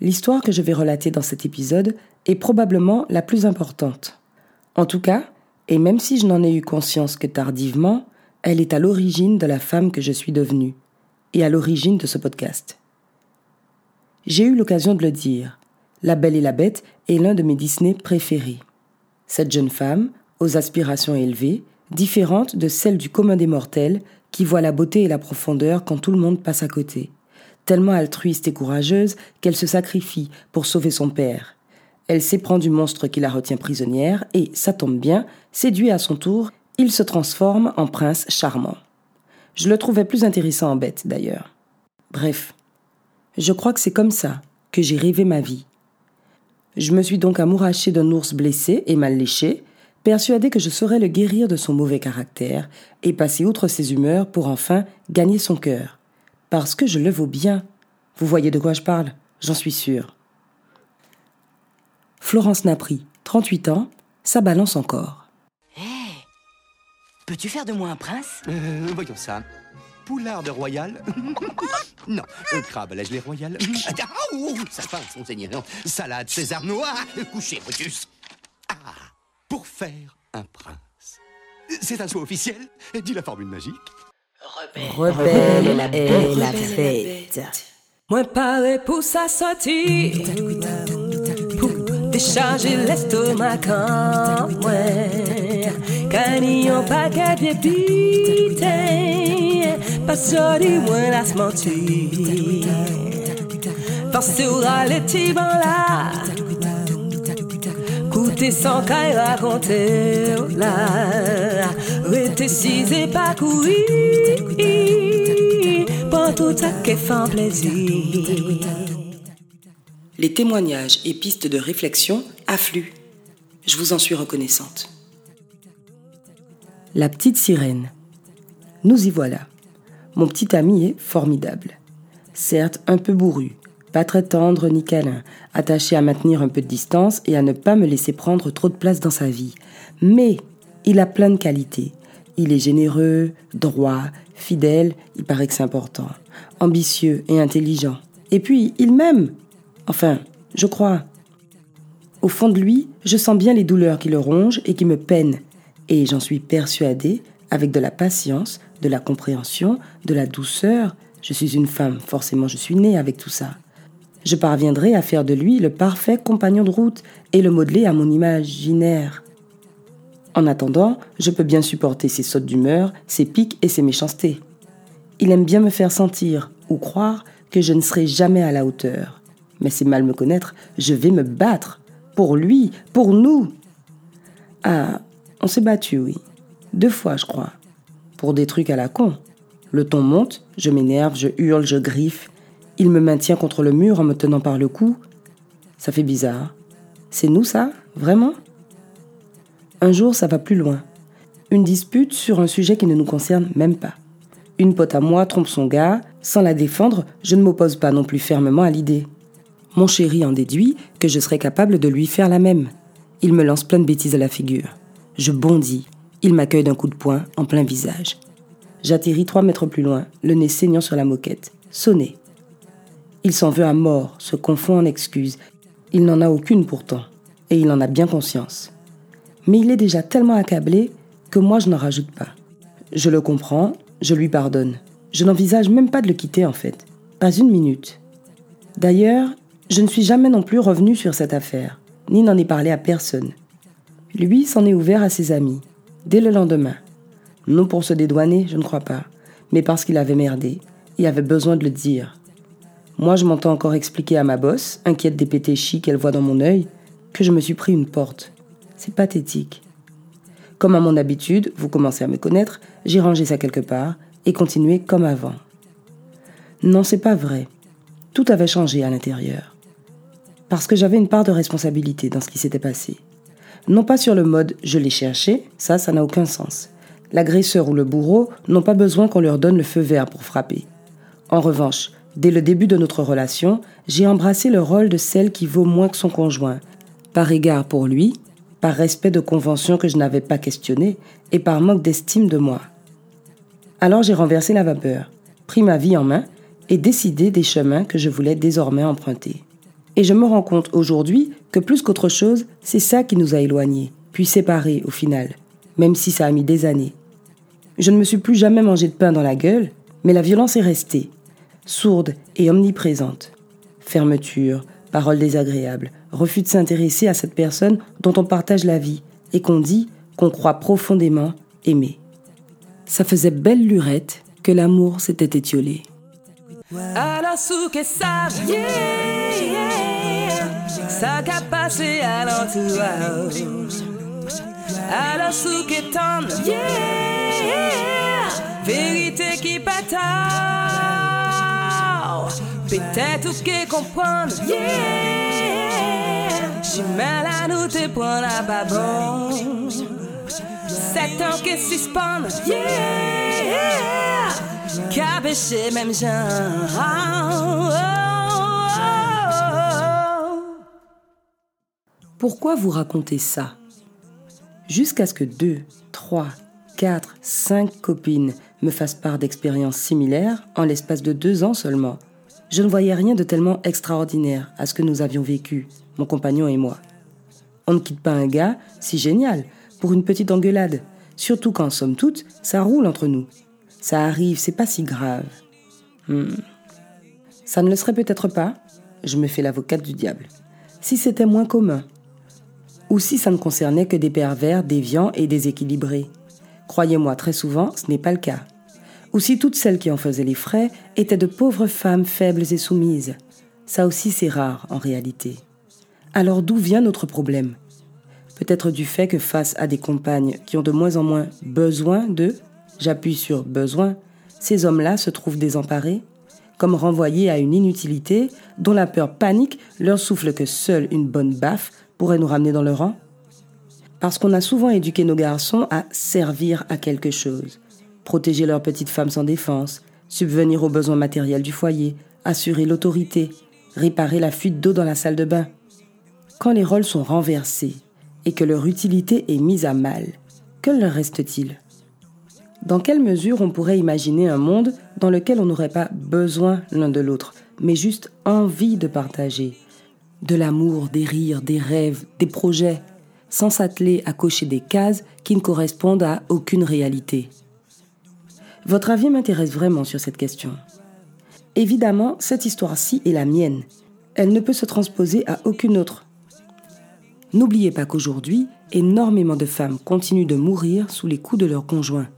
L'histoire que je vais relater dans cet épisode est probablement la plus importante. En tout cas, et même si je n'en ai eu conscience que tardivement, elle est à l'origine de la femme que je suis devenue, et à l'origine de ce podcast. J'ai eu l'occasion de le dire, La Belle et la Bête est l'un de mes Disney préférés. Cette jeune femme, aux aspirations élevées, différente de celle du commun des mortels, qui voit la beauté et la profondeur quand tout le monde passe à côté. Tellement altruiste et courageuse qu'elle se sacrifie pour sauver son père. Elle s'éprend du monstre qui la retient prisonnière et, ça tombe bien, séduit à son tour, il se transforme en prince charmant. Je le trouvais plus intéressant en bête, d'ailleurs. Bref, je crois que c'est comme ça que j'ai rêvé ma vie. Je me suis donc amourachée d'un ours blessé et mal léché, persuadé que je saurais le guérir de son mauvais caractère et passer outre ses humeurs pour enfin gagner son cœur. Parce que je le vaux bien. Vous voyez de quoi je parle, j'en suis sûre. Florence Napri, 38 ans, ça balance encore. Hé Peux-tu faire de moi un prince? Euh, voyons ça. Poularde royal Non. Euh, crabe à la gelée royale Ah, ça passe, monseigneur. Salade César noir. Couché, Brutus. Ah, pour faire un prince. C'est un saut officiel Dis la formule magique. Rebelle et la fête. Moi paré pour sa sortie Pour décharger l'estomac en moi un paquet de pité Pas sorti moi la se mentir Forcé au râler petit ban là Coûter sans caille raconter là Rester six et pas courir Pas tout ça qui fait un plaisir Les témoignages et pistes de réflexion affluent. Je vous en suis reconnaissante. La petite sirène. Nous y voilà. Mon petit ami est formidable. Certes un peu bourru, pas très tendre ni câlin, attaché à maintenir un peu de distance et à ne pas me laisser prendre trop de place dans sa vie. Mais il a plein de qualités. Il est généreux, droit, fidèle, il paraît que c'est important, ambitieux et intelligent. Et puis, il m'aime. Enfin, je crois. Au fond de lui, je sens bien les douleurs qui le rongent et qui me peinent. Et j'en suis persuadée, avec de la patience, de la compréhension, de la douceur, je suis une femme, forcément je suis née avec tout ça. Je parviendrai à faire de lui le parfait compagnon de route et le modeler à mon imaginaire. En attendant, je peux bien supporter ses sautes d'humeur, ses pics et ses méchancetés. Il aime bien me faire sentir ou croire que je ne serai jamais à la hauteur. Mais c'est mal me connaître, je vais me battre. Pour lui, pour nous. Ah, on s'est battu, oui. Deux fois, je crois. Pour des trucs à la con. Le ton monte, je m'énerve, je hurle, je griffe. Il me maintient contre le mur en me tenant par le cou. Ça fait bizarre. C'est nous, ça? Vraiment? Un jour, ça va plus loin. Une dispute sur un sujet qui ne nous concerne même pas. Une pote à moi trompe son gars. Sans la défendre, je ne m'oppose pas non plus fermement à l'idée. Mon chéri en déduit que je serais capable de lui faire la même. Il me lance plein de bêtises à la figure. Je bondis. Il m'accueille d'un coup de poing en plein visage. J'atterris trois mètres plus loin, le nez saignant sur la moquette. Sonné. Il s'en veut à mort, se confond en excuses. Il n'en a aucune pourtant, et il en a bien conscience. Mais il est déjà tellement accablé que moi je n'en rajoute pas. Je le comprends, je lui pardonne. Je n'envisage même pas de le quitter en fait. Pas une minute. D'ailleurs, je ne suis jamais non plus revenu sur cette affaire, ni n'en ai parlé à personne. Lui s'en est ouvert à ses amis, dès le lendemain. Non pour se dédouaner, je ne crois pas, mais parce qu'il avait merdé et avait besoin de le dire. Moi, je m'entends encore expliquer à ma bosse, inquiète des pétéchis qu'elle voit dans mon œil, que je me suis pris une porte. C'est pathétique. Comme à mon habitude, vous commencez à me connaître, j'ai rangé ça quelque part et continué comme avant. Non, c'est pas vrai. Tout avait changé à l'intérieur. Parce que j'avais une part de responsabilité dans ce qui s'était passé. Non pas sur le mode je l'ai cherché, ça, ça n'a aucun sens. L'agresseur ou le bourreau n'ont pas besoin qu'on leur donne le feu vert pour frapper. En revanche, dès le début de notre relation, j'ai embrassé le rôle de celle qui vaut moins que son conjoint, par égard pour lui, par respect de conventions que je n'avais pas questionnées et par manque d'estime de moi. Alors j'ai renversé la vapeur, pris ma vie en main et décidé des chemins que je voulais désormais emprunter. Et je me rends compte aujourd'hui que plus qu'autre chose, c'est ça qui nous a éloignés, puis séparés au final, même si ça a mis des années. Je ne me suis plus jamais mangé de pain dans la gueule, mais la violence est restée, sourde et omniprésente. Fermeture, paroles désagréables, refus de s'intéresser à cette personne dont on partage la vie et qu'on dit qu'on croit profondément aimer. Ça faisait belle lurette que l'amour s'était étiolé. Vérité qui bataille. Peut-être que comprendre, yeah, j'ai mal à nous bon. Que suspendre, yeah, même. Pourquoi vous racontez ça? Jusqu'à ce que deux, trois, quatre, cinq copines me fassent part d'expériences similaires en l'espace de deux ans seulement. Je ne voyais rien de tellement extraordinaire à ce que nous avions vécu, mon compagnon et moi. On ne quitte pas un gars, si génial, pour une petite engueulade, surtout quand, somme toute, ça roule entre nous. Ça arrive, c'est pas si grave. Hmm. Ça ne le serait peut-être pas, je me fais l'avocate du diable, si c'était moins commun, ou si ça ne concernait que des pervers, déviants et déséquilibrés. Croyez-moi, très souvent, ce n'est pas le cas. Ou si toutes celles qui en faisaient les frais étaient de pauvres femmes faibles et soumises. Ça aussi, c'est rare en réalité. Alors d'où vient notre problème? Peut-être du fait que face à des compagnes qui ont de moins en moins besoin d'eux, j'appuie sur besoin, ces hommes-là se trouvent désemparés, comme renvoyés à une inutilité dont la peur panique leur souffle que seule une bonne baffe pourrait nous ramener dans le rang Parce qu'on a souvent éduqué nos garçons à servir à quelque chose, protéger leurs petites femmes sans défense, subvenir aux besoins matériels du foyer, assurer l'autorité, réparer la fuite d'eau dans la salle de bain. Quand les rôles sont renversés et que leur utilité est mise à mal, que leur reste-t-il? Dans quelle mesure on pourrait imaginer un monde dans lequel on n'aurait pas besoin l'un de l'autre, mais juste envie de partager, de l'amour, des rires, des rêves, des projets, sans s'atteler à cocher des cases qui ne correspondent à aucune réalité? Votre avis m'intéresse vraiment sur cette question. Évidemment, cette histoire-ci est la mienne. Elle ne peut se transposer à aucune autre. N'oubliez pas qu'aujourd'hui, énormément de femmes continuent de mourir sous les coups de leurs conjoints.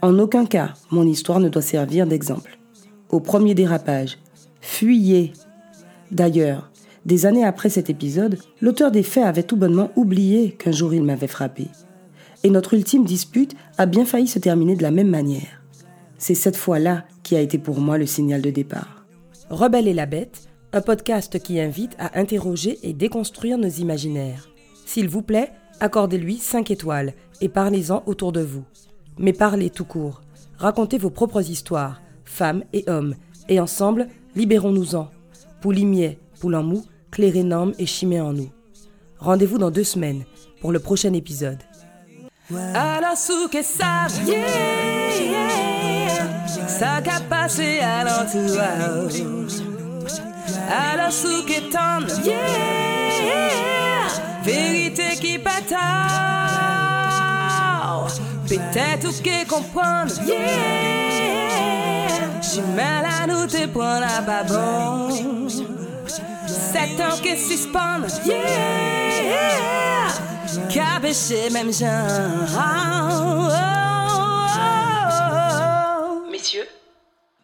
En aucun cas, mon histoire ne doit servir d'exemple. Au premier dérapage, fuyez. D'ailleurs, des années après cet épisode, l'auteur des faits avait tout bonnement oublié qu'un jour il m'avait frappé. Et notre ultime dispute a bien failli se terminer de la même manière. C'est cette fois-là qui a été pour moi le signal de départ. Rebelle et la bête, un podcast qui invite à interroger et déconstruire nos imaginaires. S'il vous plaît, accordez-lui 5 étoiles et parlez-en autour de vous. Mais parlez tout court. Racontez vos propres histoires, femmes et hommes, et ensemble, libérons-nous-en. Poulimier, poulant mou, clair énorme et chimé en nous. Rendez-vous dans deux semaines pour le prochain épisode. Alors sous que t'en vérité qui bataille. Peut-être que comprendre, j'ai mal à nous te prendre à pas bon. Sept ans que suspendre, yeah, caboché même genre. Messieurs,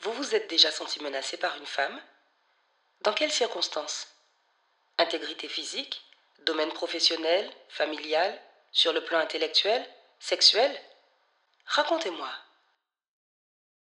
vous vous êtes déjà senti menacé par une femme? Dans quelles circonstances? Intégrité physique Domaine professionnel Familial Sur le plan intellectuel Sexuel? Racontez-moi.